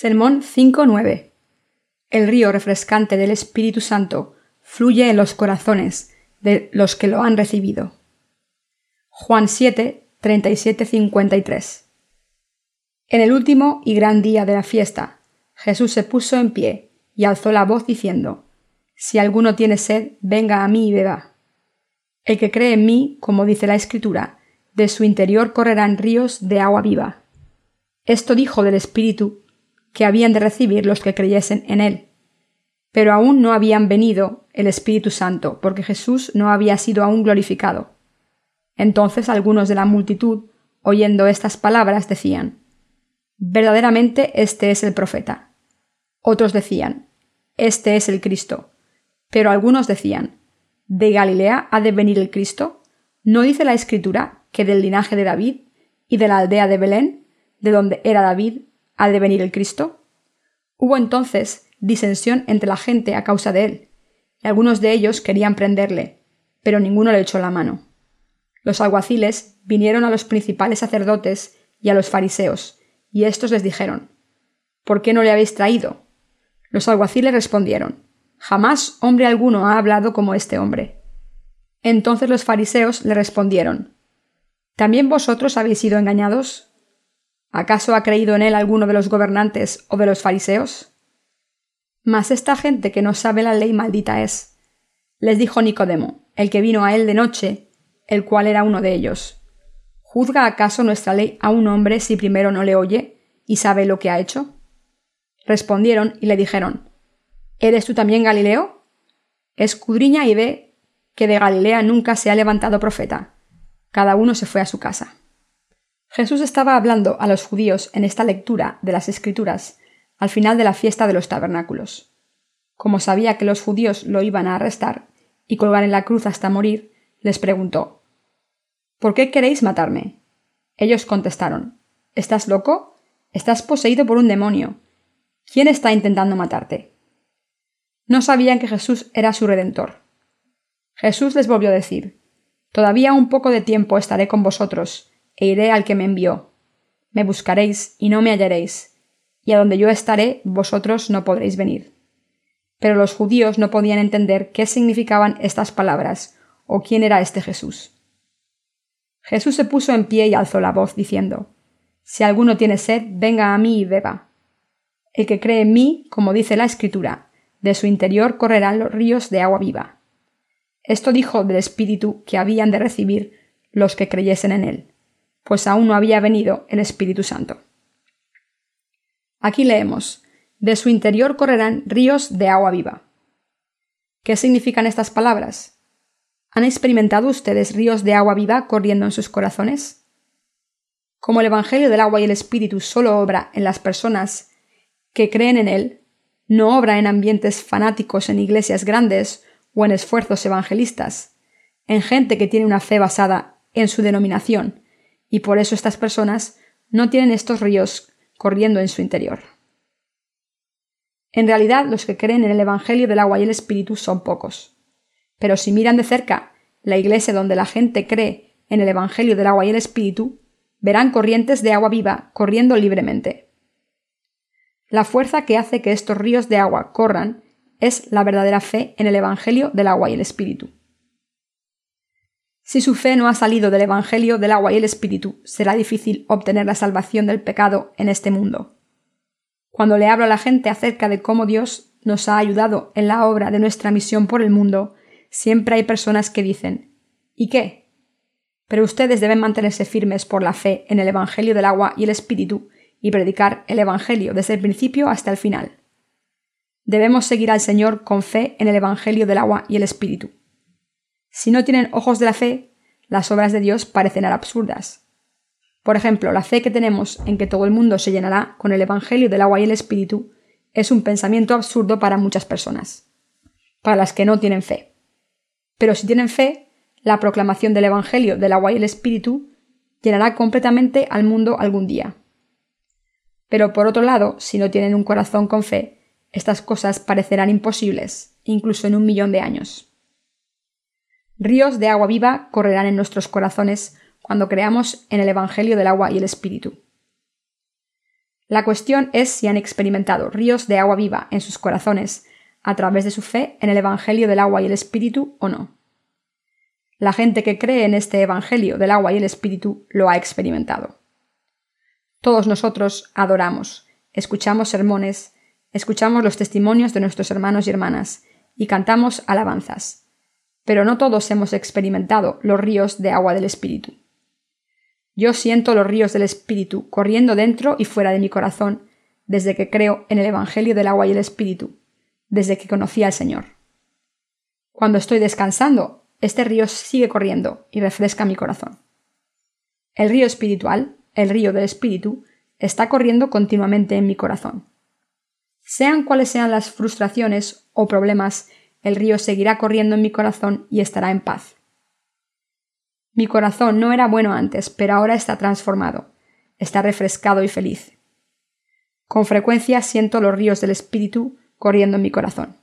Sermón 5.9. El río refrescante del Espíritu Santo fluye en los corazones de los que lo han recibido. Juan 7, 37-53. En el último y gran día de la fiesta, Jesús se puso en pie y alzó la voz diciendo, Si alguno tiene sed, venga a mí y beba. El que cree en mí, como dice la Escritura, de su interior correrán ríos de agua viva. Esto dijo del Espíritu que habían de recibir los que creyesen en él. Pero aún no habían venido el Espíritu Santo, porque Jesús no había sido aún glorificado. Entonces algunos de la multitud, oyendo estas palabras, decían, Verdaderamente este es el profeta. Otros decían, Este es el Cristo. Pero algunos decían, ¿De Galilea ha de venir el Cristo? ¿No dice la Escritura que del linaje de David y de la aldea de Belén, de donde era David, ha de venir el Cristo? Hubo entonces disensión entre la gente a causa de él, y algunos de ellos querían prenderle, pero ninguno le echó la mano. Los alguaciles vinieron a los principales sacerdotes y a los fariseos, y éstos les dijeron ¿Por qué no le habéis traído? Los alguaciles respondieron Jamás hombre alguno ha hablado como este hombre. Entonces los fariseos le respondieron ¿También vosotros habéis sido engañados? ¿Acaso ha creído en él alguno de los gobernantes o de los fariseos? Mas esta gente que no sabe la ley maldita es. Les dijo Nicodemo, el que vino a él de noche, el cual era uno de ellos. ¿Juzga acaso nuestra ley a un hombre si primero no le oye y sabe lo que ha hecho? Respondieron y le dijeron, ¿Eres tú también Galileo? Escudriña y ve que de Galilea nunca se ha levantado profeta. Cada uno se fue a su casa. Jesús estaba hablando a los judíos en esta lectura de las Escrituras al final de la fiesta de los tabernáculos. Como sabía que los judíos lo iban a arrestar y colgar en la cruz hasta morir, les preguntó ¿Por qué queréis matarme? Ellos contestaron ¿Estás loco? Estás poseído por un demonio. ¿Quién está intentando matarte? No sabían que Jesús era su redentor. Jesús les volvió a decir Todavía un poco de tiempo estaré con vosotros, e iré al que me envió. Me buscaréis y no me hallaréis, y a donde yo estaré vosotros no podréis venir. Pero los judíos no podían entender qué significaban estas palabras, o quién era este Jesús. Jesús se puso en pie y alzó la voz, diciendo Si alguno tiene sed, venga a mí y beba. El que cree en mí, como dice la Escritura, de su interior correrán los ríos de agua viva. Esto dijo del Espíritu que habían de recibir los que creyesen en él pues aún no había venido el Espíritu Santo. Aquí leemos, de su interior correrán ríos de agua viva. ¿Qué significan estas palabras? ¿Han experimentado ustedes ríos de agua viva corriendo en sus corazones? Como el Evangelio del agua y el Espíritu solo obra en las personas que creen en él, no obra en ambientes fanáticos en iglesias grandes o en esfuerzos evangelistas, en gente que tiene una fe basada en su denominación, y por eso estas personas no tienen estos ríos corriendo en su interior. En realidad, los que creen en el Evangelio del agua y el Espíritu son pocos. Pero si miran de cerca la iglesia donde la gente cree en el Evangelio del agua y el Espíritu, verán corrientes de agua viva corriendo libremente. La fuerza que hace que estos ríos de agua corran es la verdadera fe en el Evangelio del agua y el Espíritu. Si su fe no ha salido del Evangelio del agua y el Espíritu, será difícil obtener la salvación del pecado en este mundo. Cuando le hablo a la gente acerca de cómo Dios nos ha ayudado en la obra de nuestra misión por el mundo, siempre hay personas que dicen ¿Y qué? Pero ustedes deben mantenerse firmes por la fe en el Evangelio del agua y el Espíritu y predicar el Evangelio desde el principio hasta el final. Debemos seguir al Señor con fe en el Evangelio del agua y el Espíritu. Si no tienen ojos de la fe, las obras de Dios parecerán absurdas. Por ejemplo, la fe que tenemos en que todo el mundo se llenará con el Evangelio del agua y el Espíritu es un pensamiento absurdo para muchas personas, para las que no tienen fe. Pero si tienen fe, la proclamación del Evangelio del agua y el Espíritu llenará completamente al mundo algún día. Pero por otro lado, si no tienen un corazón con fe, estas cosas parecerán imposibles, incluso en un millón de años. Ríos de agua viva correrán en nuestros corazones cuando creamos en el Evangelio del agua y el Espíritu. La cuestión es si han experimentado ríos de agua viva en sus corazones a través de su fe en el Evangelio del agua y el Espíritu o no. La gente que cree en este Evangelio del agua y el Espíritu lo ha experimentado. Todos nosotros adoramos, escuchamos sermones, escuchamos los testimonios de nuestros hermanos y hermanas y cantamos alabanzas. Pero no todos hemos experimentado los ríos de agua del Espíritu. Yo siento los ríos del Espíritu corriendo dentro y fuera de mi corazón desde que creo en el Evangelio del agua y el Espíritu, desde que conocí al Señor. Cuando estoy descansando, este río sigue corriendo y refresca mi corazón. El río espiritual, el río del Espíritu, está corriendo continuamente en mi corazón. Sean cuales sean las frustraciones o problemas, el río seguirá corriendo en mi corazón y estará en paz. Mi corazón no era bueno antes, pero ahora está transformado, está refrescado y feliz. Con frecuencia siento los ríos del Espíritu corriendo en mi corazón.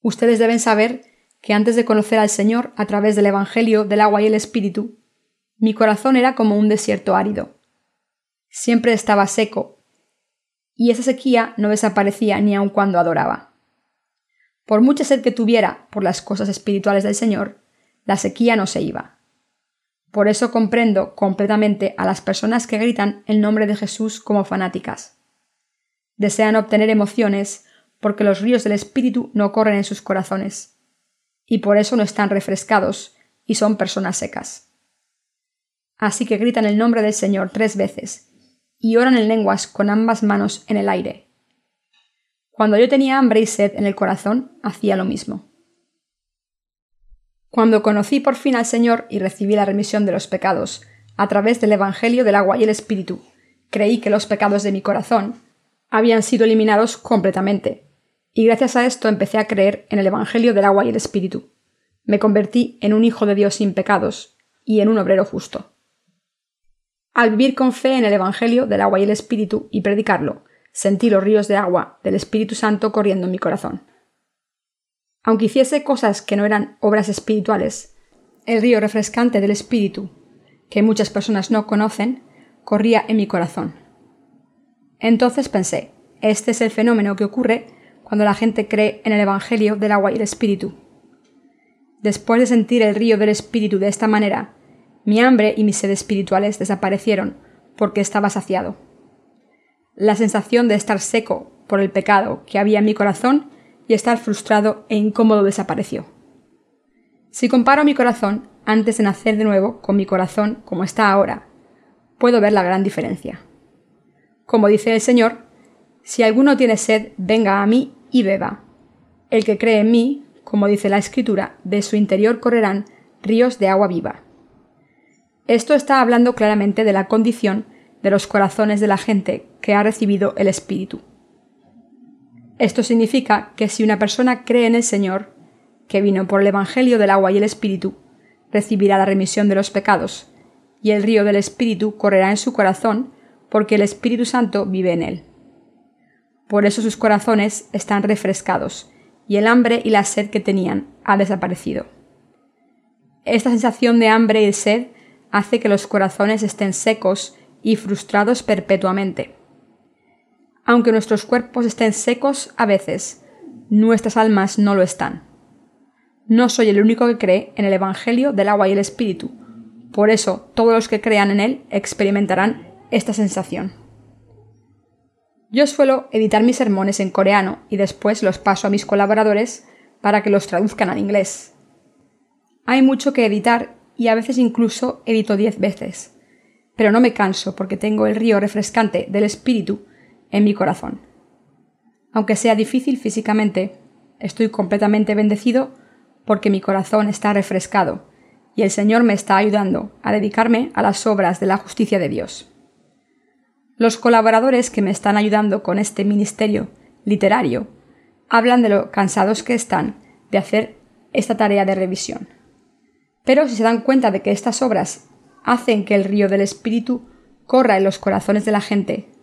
Ustedes deben saber que antes de conocer al Señor a través del Evangelio del agua y el Espíritu, mi corazón era como un desierto árido. Siempre estaba seco y esa sequía no desaparecía ni aun cuando adoraba. Por mucha sed que tuviera por las cosas espirituales del Señor, la sequía no se iba. Por eso comprendo completamente a las personas que gritan el nombre de Jesús como fanáticas. Desean obtener emociones porque los ríos del Espíritu no corren en sus corazones, y por eso no están refrescados y son personas secas. Así que gritan el nombre del Señor tres veces y oran en lenguas con ambas manos en el aire. Cuando yo tenía hambre y sed en el corazón, hacía lo mismo. Cuando conocí por fin al Señor y recibí la remisión de los pecados, a través del Evangelio del agua y el Espíritu, creí que los pecados de mi corazón habían sido eliminados completamente, y gracias a esto empecé a creer en el Evangelio del agua y el Espíritu. Me convertí en un hijo de Dios sin pecados y en un obrero justo. Al vivir con fe en el Evangelio del agua y el Espíritu y predicarlo, sentí los ríos de agua del Espíritu Santo corriendo en mi corazón. Aunque hiciese cosas que no eran obras espirituales, el río refrescante del Espíritu, que muchas personas no conocen, corría en mi corazón. Entonces pensé, este es el fenómeno que ocurre cuando la gente cree en el Evangelio del agua y el Espíritu. Después de sentir el río del Espíritu de esta manera, mi hambre y mis sed espirituales desaparecieron porque estaba saciado. La sensación de estar seco por el pecado que había en mi corazón y estar frustrado e incómodo desapareció. Si comparo mi corazón antes de nacer de nuevo con mi corazón como está ahora, puedo ver la gran diferencia. Como dice el Señor, si alguno tiene sed, venga a mí y beba. El que cree en mí, como dice la Escritura, de su interior correrán ríos de agua viva. Esto está hablando claramente de la condición de los corazones de la gente que ha recibido el Espíritu. Esto significa que si una persona cree en el Señor, que vino por el Evangelio del agua y el Espíritu, recibirá la remisión de los pecados, y el río del Espíritu correrá en su corazón, porque el Espíritu Santo vive en él. Por eso sus corazones están refrescados, y el hambre y la sed que tenían ha desaparecido. Esta sensación de hambre y sed hace que los corazones estén secos y frustrados perpetuamente. Aunque nuestros cuerpos estén secos a veces, nuestras almas no lo están. No soy el único que cree en el Evangelio del agua y el Espíritu. Por eso todos los que crean en él experimentarán esta sensación. Yo suelo editar mis sermones en coreano y después los paso a mis colaboradores para que los traduzcan al inglés. Hay mucho que editar y a veces incluso edito diez veces. Pero no me canso porque tengo el río refrescante del espíritu en mi corazón. Aunque sea difícil físicamente, estoy completamente bendecido porque mi corazón está refrescado y el Señor me está ayudando a dedicarme a las obras de la justicia de Dios. Los colaboradores que me están ayudando con este ministerio literario hablan de lo cansados que están de hacer esta tarea de revisión. Pero si se dan cuenta de que estas obras hacen que el río del espíritu corra en los corazones de la gente,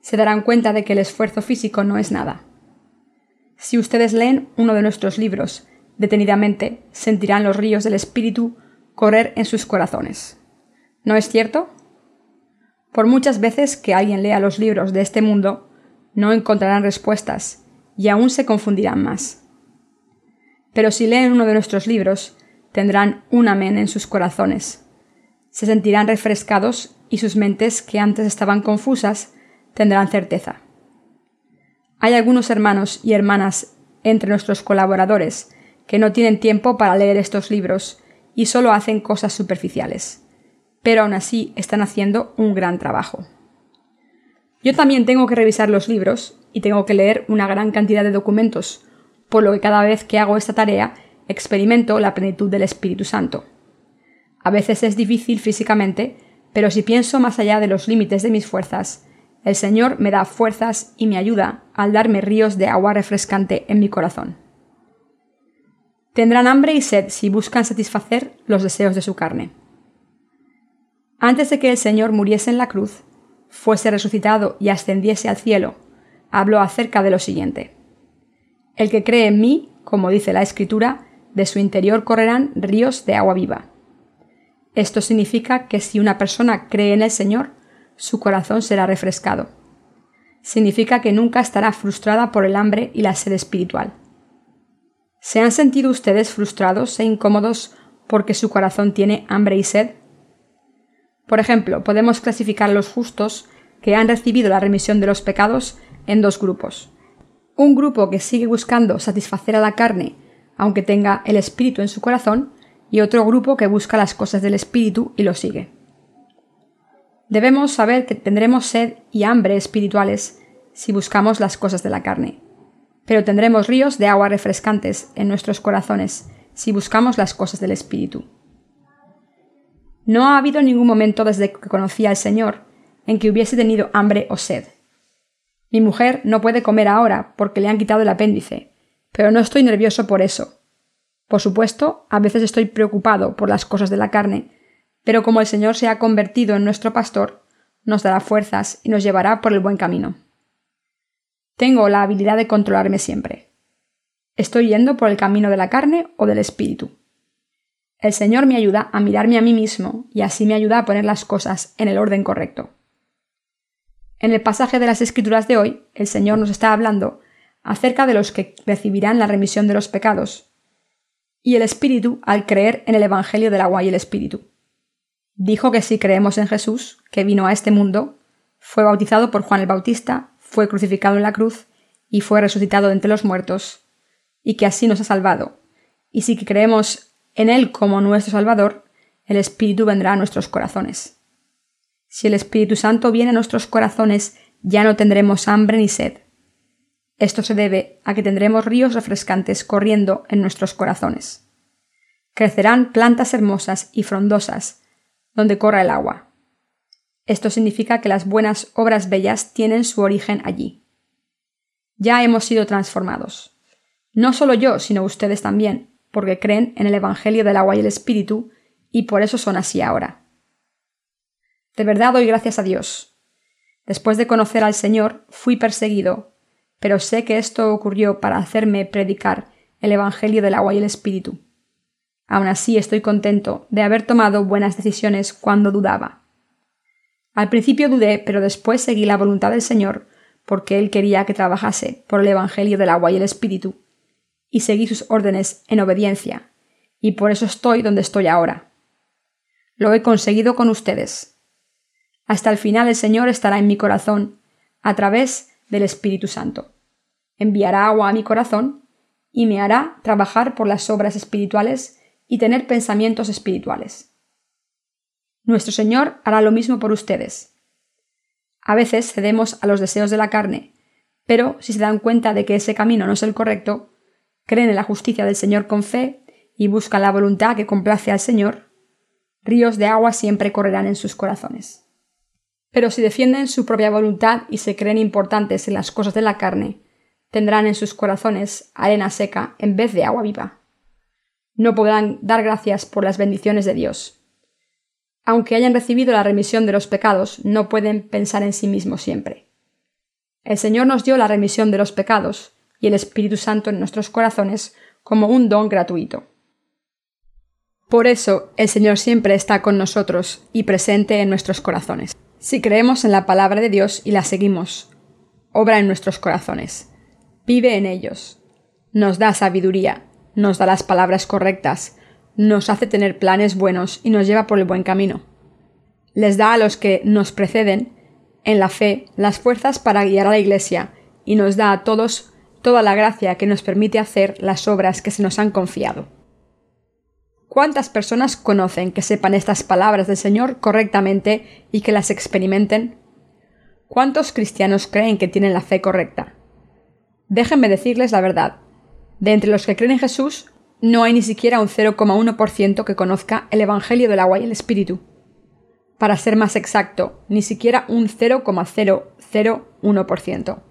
se darán cuenta de que el esfuerzo físico no es nada. Si ustedes leen uno de nuestros libros detenidamente, sentirán los ríos del espíritu correr en sus corazones. ¿No es cierto? Por muchas veces que alguien lea los libros de este mundo, no encontrarán respuestas y aún se confundirán más. Pero si leen uno de nuestros libros, tendrán un amén en sus corazones. Se sentirán refrescados y sus mentes, que antes estaban confusas, tendrán certeza. Hay algunos hermanos y hermanas entre nuestros colaboradores que no tienen tiempo para leer estos libros y solo hacen cosas superficiales, pero aún así están haciendo un gran trabajo. Yo también tengo que revisar los libros y tengo que leer una gran cantidad de documentos, por lo que cada vez que hago esta tarea experimento la plenitud del Espíritu Santo. A veces es difícil físicamente, pero si pienso más allá de los límites de mis fuerzas, el Señor me da fuerzas y me ayuda al darme ríos de agua refrescante en mi corazón. Tendrán hambre y sed si buscan satisfacer los deseos de su carne. Antes de que el Señor muriese en la cruz, fuese resucitado y ascendiese al cielo, habló acerca de lo siguiente. El que cree en mí, como dice la Escritura, de su interior correrán ríos de agua viva. Esto significa que si una persona cree en el Señor, su corazón será refrescado. Significa que nunca estará frustrada por el hambre y la sed espiritual. ¿Se han sentido ustedes frustrados e incómodos porque su corazón tiene hambre y sed? Por ejemplo, podemos clasificar a los justos que han recibido la remisión de los pecados en dos grupos. Un grupo que sigue buscando satisfacer a la carne, aunque tenga el espíritu en su corazón, y otro grupo que busca las cosas del espíritu y lo sigue. Debemos saber que tendremos sed y hambre espirituales si buscamos las cosas de la carne, pero tendremos ríos de agua refrescantes en nuestros corazones si buscamos las cosas del espíritu. No ha habido ningún momento desde que conocí al Señor en que hubiese tenido hambre o sed. Mi mujer no puede comer ahora porque le han quitado el apéndice, pero no estoy nervioso por eso. Por supuesto, a veces estoy preocupado por las cosas de la carne, pero como el Señor se ha convertido en nuestro pastor, nos dará fuerzas y nos llevará por el buen camino. Tengo la habilidad de controlarme siempre. ¿Estoy yendo por el camino de la carne o del espíritu? El Señor me ayuda a mirarme a mí mismo y así me ayuda a poner las cosas en el orden correcto. En el pasaje de las Escrituras de hoy, el Señor nos está hablando acerca de los que recibirán la remisión de los pecados y el Espíritu al creer en el Evangelio del agua y el Espíritu. Dijo que si creemos en Jesús, que vino a este mundo, fue bautizado por Juan el Bautista, fue crucificado en la cruz y fue resucitado entre los muertos, y que así nos ha salvado. Y si creemos en Él como nuestro Salvador, el Espíritu vendrá a nuestros corazones. Si el Espíritu Santo viene a nuestros corazones, ya no tendremos hambre ni sed. Esto se debe a que tendremos ríos refrescantes corriendo en nuestros corazones. Crecerán plantas hermosas y frondosas, donde corra el agua. Esto significa que las buenas obras bellas tienen su origen allí. Ya hemos sido transformados. No solo yo, sino ustedes también, porque creen en el Evangelio del agua y el Espíritu, y por eso son así ahora. De verdad doy gracias a Dios. Después de conocer al Señor, fui perseguido, pero sé que esto ocurrió para hacerme predicar el Evangelio del agua y el Espíritu. Aún así estoy contento de haber tomado buenas decisiones cuando dudaba. Al principio dudé, pero después seguí la voluntad del Señor, porque Él quería que trabajase por el Evangelio del agua y el Espíritu, y seguí sus órdenes en obediencia, y por eso estoy donde estoy ahora. Lo he conseguido con ustedes. Hasta el final el Señor estará en mi corazón, a través del Espíritu Santo. Enviará agua a mi corazón y me hará trabajar por las obras espirituales y tener pensamientos espirituales. Nuestro Señor hará lo mismo por ustedes. A veces cedemos a los deseos de la carne, pero si se dan cuenta de que ese camino no es el correcto, creen en la justicia del Señor con fe y buscan la voluntad que complace al Señor, ríos de agua siempre correrán en sus corazones. Pero si defienden su propia voluntad y se creen importantes en las cosas de la carne, tendrán en sus corazones arena seca en vez de agua viva. No podrán dar gracias por las bendiciones de Dios. Aunque hayan recibido la remisión de los pecados, no pueden pensar en sí mismos siempre. El Señor nos dio la remisión de los pecados y el Espíritu Santo en nuestros corazones como un don gratuito. Por eso el Señor siempre está con nosotros y presente en nuestros corazones. Si creemos en la palabra de Dios y la seguimos, obra en nuestros corazones, vive en ellos, nos da sabiduría, nos da las palabras correctas, nos hace tener planes buenos y nos lleva por el buen camino. Les da a los que nos preceden en la fe las fuerzas para guiar a la Iglesia y nos da a todos toda la gracia que nos permite hacer las obras que se nos han confiado. ¿Cuántas personas conocen que sepan estas palabras del Señor correctamente y que las experimenten? ¿Cuántos cristianos creen que tienen la fe correcta? Déjenme decirles la verdad. De entre los que creen en Jesús, no hay ni siquiera un 0,1% que conozca el Evangelio del agua y el Espíritu. Para ser más exacto, ni siquiera un 0,001%.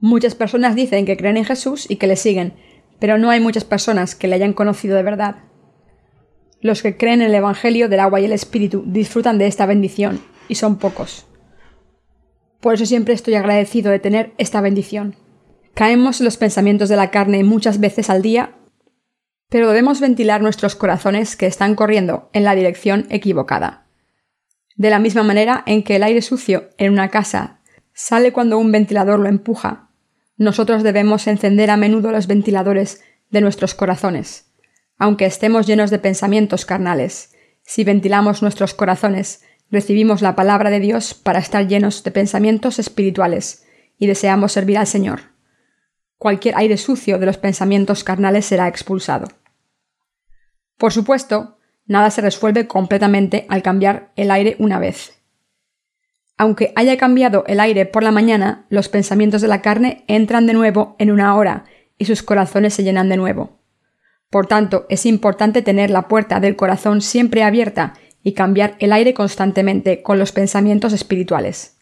Muchas personas dicen que creen en Jesús y que le siguen, pero no hay muchas personas que le hayan conocido de verdad. Los que creen en el Evangelio del agua y el Espíritu disfrutan de esta bendición, y son pocos. Por eso siempre estoy agradecido de tener esta bendición. Caemos los pensamientos de la carne muchas veces al día, pero debemos ventilar nuestros corazones que están corriendo en la dirección equivocada. De la misma manera en que el aire sucio en una casa sale cuando un ventilador lo empuja, nosotros debemos encender a menudo los ventiladores de nuestros corazones aunque estemos llenos de pensamientos carnales. Si ventilamos nuestros corazones, recibimos la palabra de Dios para estar llenos de pensamientos espirituales y deseamos servir al Señor. Cualquier aire sucio de los pensamientos carnales será expulsado. Por supuesto, nada se resuelve completamente al cambiar el aire una vez. Aunque haya cambiado el aire por la mañana, los pensamientos de la carne entran de nuevo en una hora y sus corazones se llenan de nuevo. Por tanto, es importante tener la puerta del corazón siempre abierta y cambiar el aire constantemente con los pensamientos espirituales.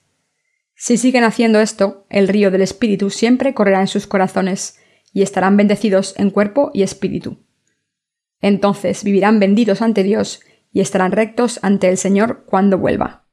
Si siguen haciendo esto, el río del Espíritu siempre correrá en sus corazones y estarán bendecidos en cuerpo y espíritu. Entonces vivirán benditos ante Dios y estarán rectos ante el Señor cuando vuelva.